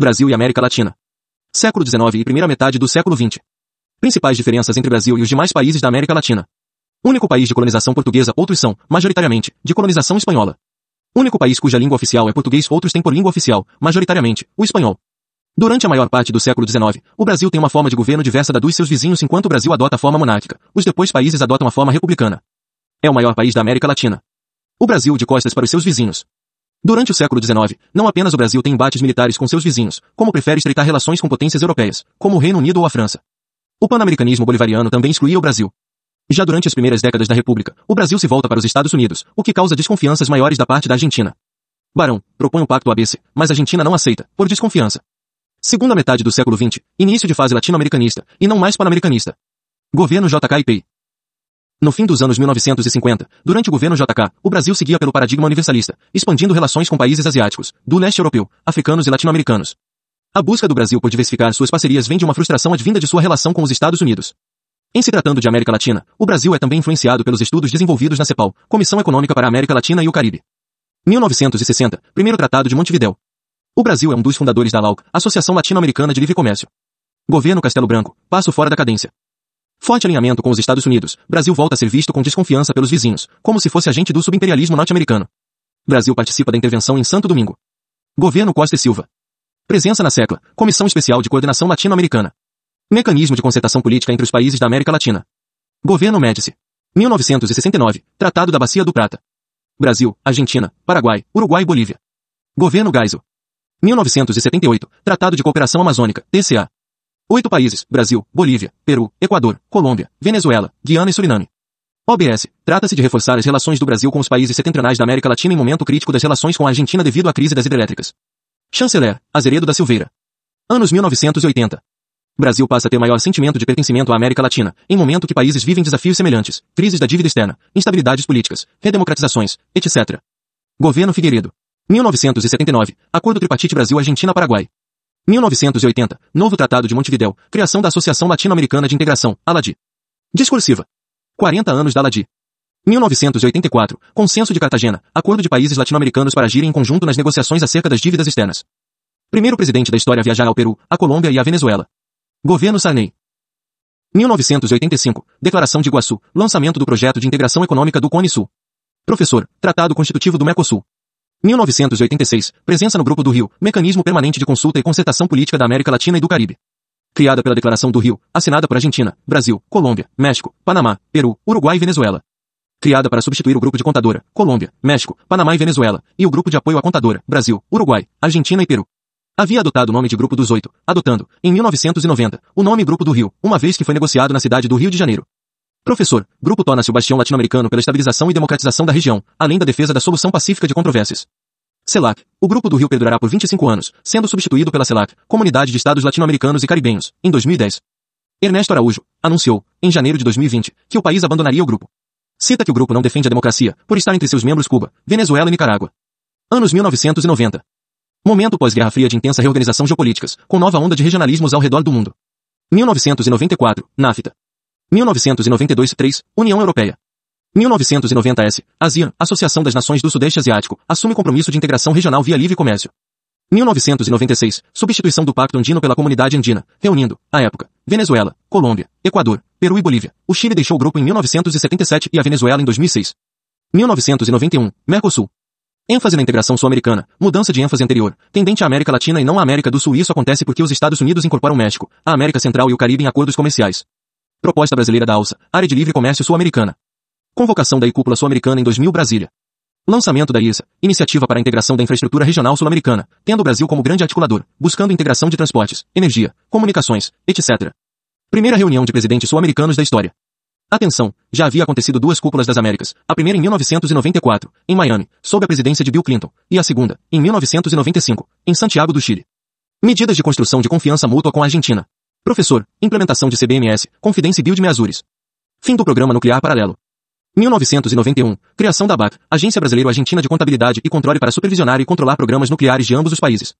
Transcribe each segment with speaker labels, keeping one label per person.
Speaker 1: Brasil e América Latina. Século XIX e primeira metade do século XX. Principais diferenças entre Brasil e os demais países da América Latina. Único país de colonização portuguesa, outros são, majoritariamente, de colonização espanhola. Único país cuja língua oficial é português, outros têm por língua oficial, majoritariamente, o espanhol. Durante a maior parte do século XIX, o Brasil tem uma forma de governo diversa da dos seus vizinhos enquanto o Brasil adota a forma monárquica. Os depois países adotam a forma republicana. É o maior país da América Latina. O Brasil de costas para os seus vizinhos. Durante o século XIX, não apenas o Brasil tem embates militares com seus vizinhos, como prefere estreitar relações com potências europeias, como o Reino Unido ou a França. O pan-americanismo bolivariano também excluía o Brasil. Já durante as primeiras décadas da República, o Brasil se volta para os Estados Unidos, o que causa desconfianças maiores da parte da Argentina. Barão propõe um pacto ABC, mas a Argentina não aceita, por desconfiança. Segunda metade do século XX, início de fase latino-americanista, e não mais pan-americanista. Governo JK No fim dos anos 1950, durante o governo JK, o Brasil seguia pelo paradigma universalista, expandindo relações com países asiáticos, do leste europeu, africanos e latino-americanos. A busca do Brasil por diversificar suas parcerias vem de uma frustração advinda de sua relação com os Estados Unidos. Em se tratando de América Latina, o Brasil é também influenciado pelos estudos desenvolvidos na CEPAL, Comissão Econômica para a América Latina e o Caribe. 1960, primeiro Tratado de Montevidéu. O Brasil é um dos fundadores da LAUC, Associação Latino-Americana de Livre Comércio. Governo Castelo Branco, passo fora da cadência. Forte alinhamento com os Estados Unidos, Brasil volta a ser visto com desconfiança pelos vizinhos, como se fosse agente do subimperialismo norte-americano. Brasil participa da intervenção em Santo Domingo. Governo Costa e Silva. Presença na SECLA, Comissão Especial de Coordenação Latino-Americana. Mecanismo de concertação política entre os países da América Latina. Governo Médici. 1969, Tratado da Bacia do Prata. Brasil, Argentina, Paraguai, Uruguai e Bolívia. Governo Geisel. 1978, Tratado de Cooperação Amazônica, TCA. Oito países, Brasil, Bolívia, Peru, Equador, Colômbia, Venezuela, Guiana e Suriname. OBS, trata-se de reforçar as relações do Brasil com os países setentrionais da América Latina em momento crítico das relações com a Argentina devido à crise das hidrelétricas. Chanceler, Azeredo da Silveira. Anos 1980. Brasil passa a ter maior sentimento de pertencimento à América Latina, em momento que países vivem desafios semelhantes, crises da dívida externa, instabilidades políticas, redemocratizações, etc. Governo Figueiredo. 1979, Acordo Tripartite Brasil-Argentina-Paraguai. 1980, Novo Tratado de Montevidéu, criação da Associação Latino-Americana de Integração, ALADI. Discursiva. 40 anos da ALADI. 1984, Consenso de Cartagena, Acordo de países latino-americanos para agirem em conjunto nas negociações acerca das dívidas externas. Primeiro presidente da história a viajar ao Peru, a Colômbia e a Venezuela. Governo Sarney. 1985, Declaração de Iguaçu, lançamento do projeto de integração econômica do Cone Sul. Professor, Tratado Constitutivo do Mercosul. 1986, presença no Grupo do Rio, mecanismo permanente de consulta e concertação política da América Latina e do Caribe. Criada pela Declaração do Rio, assinada por Argentina, Brasil, Colômbia, México, Panamá, Peru, Uruguai e Venezuela. Criada para substituir o Grupo de Contadora, Colômbia, México, Panamá e Venezuela, e o Grupo de Apoio à Contadora, Brasil, Uruguai, Argentina e Peru. Havia adotado o nome de Grupo dos Oito, adotando, em 1990, o nome Grupo do Rio, uma vez que foi negociado na cidade do Rio de Janeiro. Professor, grupo torna-se o bastião latino-americano pela estabilização e democratização da região, além da defesa da solução pacífica de controvérsias. CELAC. O Grupo do Rio perdurará por 25 anos, sendo substituído pela CELAC, Comunidade de Estados Latino-Americanos e Caribenhos, em 2010. Ernesto Araújo, anunciou, em janeiro de 2020, que o país abandonaria o grupo. Cita que o grupo não defende a democracia, por estar entre seus membros Cuba, Venezuela e Nicarágua. Anos 1990. Momento pós-Guerra Fria de intensa reorganização geopolíticas, com nova onda de regionalismos ao redor do mundo. 1994, NAFTA. 1992-3, União Europeia. 1990-S, ASEAN, Associação das Nações do Sudeste Asiático, assume compromisso de integração regional via livre comércio. 1996, substituição do Pacto Andino pela Comunidade Andina, reunindo, à época, Venezuela, Colômbia, Equador, Peru e Bolívia. O Chile deixou o grupo em 1977 e a Venezuela em 2006. 1991, Mercosul. ênfase na integração sul-americana, mudança de ênfase anterior, tendente à América Latina e não à América do Sul. Isso acontece porque os Estados Unidos incorporam o México, a América Central e o Caribe em acordos comerciais. Proposta brasileira da ALSA, Área de Livre Comércio Sul-Americana. Convocação da Cúpula Sul-Americana em 2000 Brasília. Lançamento da ISA, Iniciativa para a Integração da Infraestrutura Regional Sul-Americana, tendo o Brasil como grande articulador, buscando integração de transportes, energia, comunicações, etc. Primeira reunião de presidentes sul-americanos da história. Atenção, já havia acontecido duas cúpulas das Américas, a primeira em 1994, em Miami, sob a presidência de Bill Clinton, e a segunda, em 1995, em Santiago do Chile. Medidas de construção de confiança mútua com a Argentina. Professor, implementação de CBMS, Confidência Build Me Azures. Fim do programa nuclear paralelo. 1991, criação da ABAC, Agência Brasileiro-Argentina de Contabilidade e Controle para supervisionar e controlar programas nucleares de ambos os países.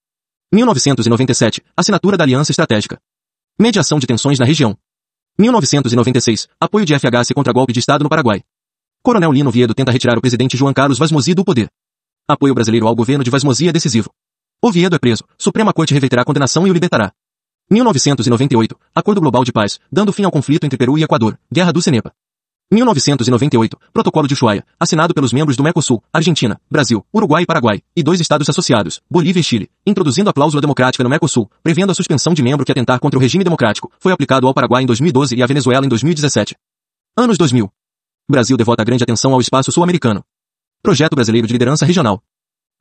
Speaker 1: 1997, assinatura da Aliança Estratégica. Mediação de tensões na região. 1996, apoio de FHC contra golpe de Estado no Paraguai. Coronel Lino Viedo tenta retirar o presidente João Carlos Vasmosi do poder. Apoio brasileiro ao governo de Vasmosi é decisivo. Oviedo é preso, Suprema Corte reverterá a condenação e o libertará. 1998, Acordo Global de Paz, dando fim ao conflito entre Peru e Equador, Guerra do Cenepa. 1998, Protocolo de Ushuaia, assinado pelos membros do Mercosul, Argentina, Brasil, Uruguai e Paraguai, e dois estados associados, Bolívia e Chile, introduzindo a cláusula democrática no Mercosul, prevendo a suspensão de membro que atentar contra o regime democrático, foi aplicado ao Paraguai em 2012 e à Venezuela em 2017. Anos 2000. Brasil devota grande atenção ao espaço sul-americano. Projeto brasileiro de liderança regional.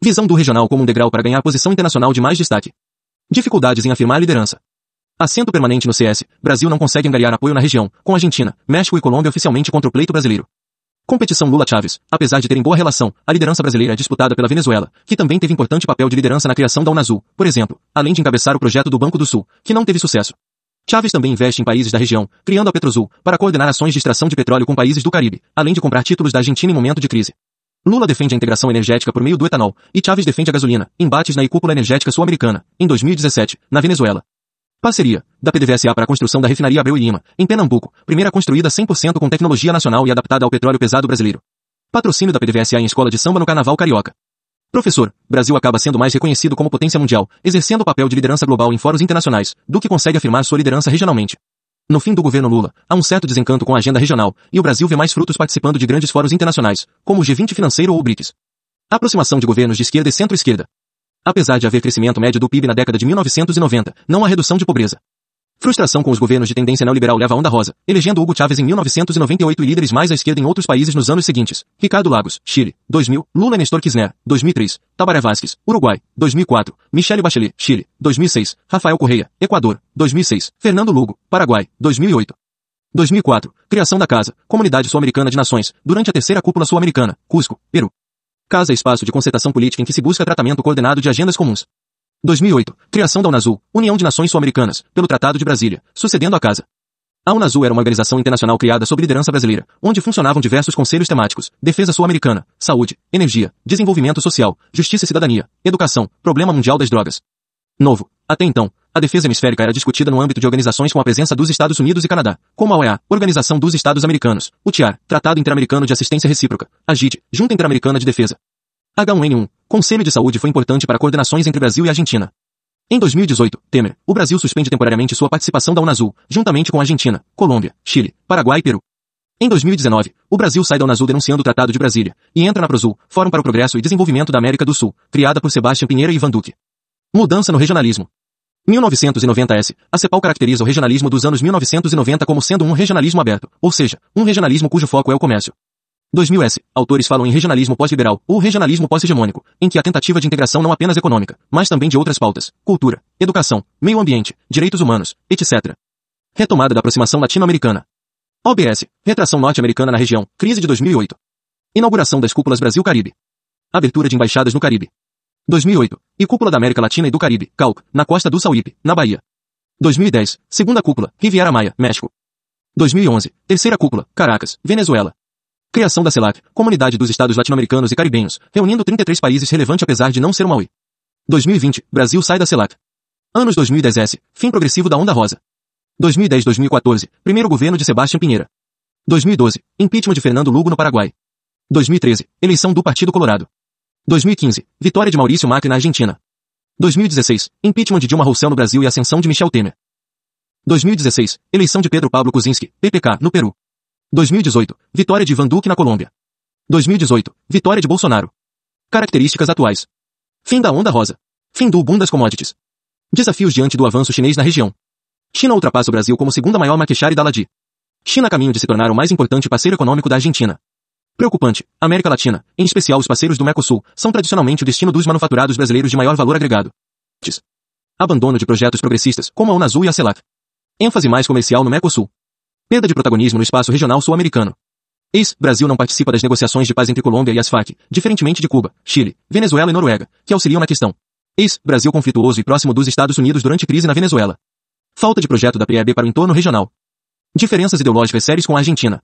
Speaker 1: Visão do regional como um degrau para ganhar posição internacional de mais destaque. Dificuldades em afirmar liderança. Assento permanente no CS, Brasil não consegue angariar apoio na região, com Argentina, México e Colômbia oficialmente contra o pleito brasileiro. Competição Lula-Chaves. Apesar de terem boa relação, a liderança brasileira é disputada pela Venezuela, que também teve importante papel de liderança na criação da Unazul, por exemplo, além de encabeçar o projeto do Banco do Sul, que não teve sucesso. Chaves também investe em países da região, criando a Petrosul, para coordenar ações de extração de petróleo com países do Caribe, além de comprar títulos da Argentina em momento de crise. Lula defende a integração energética por meio do etanol, e Chaves defende a gasolina, embates na cúpula energética sul-americana, em 2017, na Venezuela. Parceria, da PDVSA para a construção da refinaria Abreu e Lima, em Pernambuco, primeira construída 100% com tecnologia nacional e adaptada ao petróleo pesado brasileiro. Patrocínio da PDVSA em escola de samba no Carnaval Carioca. Professor, Brasil acaba sendo mais reconhecido como potência mundial, exercendo o papel de liderança global em fóruns internacionais, do que consegue afirmar sua liderança regionalmente. No fim do governo Lula, há um certo desencanto com a agenda regional, e o Brasil vê mais frutos participando de grandes fóruns internacionais, como o G20 financeiro ou o BRICS. Aproximação de governos de esquerda e centro-esquerda. Apesar de haver crescimento médio do PIB na década de 1990, não há redução de pobreza. Frustração com os governos de tendência neoliberal leva a onda rosa, elegendo Hugo Chávez em 1998 e líderes mais à esquerda em outros países nos anos seguintes. Ricardo Lagos, Chile, 2000, Lula e Nestor Kirchner, 2003, Tabaré Vázquez, Uruguai, 2004, Michele Bachelet, Chile, 2006, Rafael Correia, Equador, 2006, Fernando Lugo, Paraguai, 2008. 2004, criação da Casa, Comunidade Sul-Americana de Nações, durante a terceira cúpula sul-americana, Cusco, Peru. Casa é espaço de concertação política em que se busca tratamento coordenado de agendas comuns. 2008. Criação da Unazul, União de Nações Sul-Americanas, pelo Tratado de Brasília, sucedendo a Casa. A Unazul era uma organização internacional criada sob liderança brasileira, onde funcionavam diversos conselhos temáticos, defesa sul-americana, saúde, energia, desenvolvimento social, justiça e cidadania, educação, problema mundial das drogas. Novo. Até então, a defesa hemisférica era discutida no âmbito de organizações com a presença dos Estados Unidos e Canadá, como a OEA, Organização dos Estados Americanos, o TIAR, Tratado Interamericano de Assistência Recíproca, a JIT, Junta Interamericana de Defesa. H1N1, Conselho de Saúde foi importante para coordenações entre Brasil e Argentina. Em 2018, Temer, o Brasil suspende temporariamente sua participação da Unazul, juntamente com Argentina, Colômbia, Chile, Paraguai e Peru. Em 2019, o Brasil sai da Unazul denunciando o Tratado de Brasília, e entra na Prozul, Fórum para o Progresso e Desenvolvimento da América do Sul, criada por Sebastião Pinheira e Ivan Duque. Mudança no regionalismo. 1990S. A CEPAL caracteriza o regionalismo dos anos 1990 como sendo um regionalismo aberto, ou seja, um regionalismo cujo foco é o comércio. 2000S. Autores falam em regionalismo pós-liberal, ou regionalismo pós-hegemônico, em que a tentativa de integração não apenas econômica, mas também de outras pautas, cultura, educação, meio ambiente, direitos humanos, etc. Retomada da aproximação latino-americana. OBS. Retração norte-americana na região, crise de 2008. Inauguração das cúpulas Brasil-Caribe. Abertura de embaixadas no Caribe. 2008. E Cúpula da América Latina e do Caribe, CALC, na costa do Sauípe, na Bahia. 2010. Segunda Cúpula, Riviera Maia, México. 2011. Terceira Cúpula, Caracas, Venezuela. Criação da CELAC, Comunidade dos Estados Latino-Americanos e Caribenhos, reunindo 33 países relevante apesar de não ser uma UI. 2020. Brasil sai da CELAC. Anos 2010S. Fim progressivo da Onda Rosa. 2010-2014. Primeiro governo de Sebastião Pinheira. 2012. Impeachment de Fernando Lugo no Paraguai. 2013. Eleição do Partido Colorado. 2015. Vitória de Maurício Macri na Argentina. 2016. Impeachment de Dilma Rousseff no Brasil e ascensão de Michel Temer. 2016. Eleição de Pedro Pablo Kuczynski, PPK, no Peru. 2018. Vitória de Ivan Duque na Colômbia. 2018. Vitória de Bolsonaro. Características atuais. Fim da onda rosa. Fim do boom das commodities. Desafios diante do avanço chinês na região. China ultrapassa o Brasil como segunda maior market share da LADI. China a caminho de se tornar o mais importante parceiro econômico da Argentina. Preocupante. América Latina, em especial os parceiros do Mercosul, são tradicionalmente o destino dos manufaturados brasileiros de maior valor agregado. Abandono de projetos progressistas, como a Unazul e a CELAC. ênfase mais comercial no Mercosul. Perda de protagonismo no espaço regional sul-americano. Ex-Brasil não participa das negociações de paz entre Colômbia e as FARC, diferentemente de Cuba, Chile, Venezuela e Noruega, que auxiliam na questão. Ex-Brasil conflituoso e próximo dos Estados Unidos durante crise na Venezuela. Falta de projeto da PEB para o entorno regional. Diferenças ideológicas sérias com a Argentina.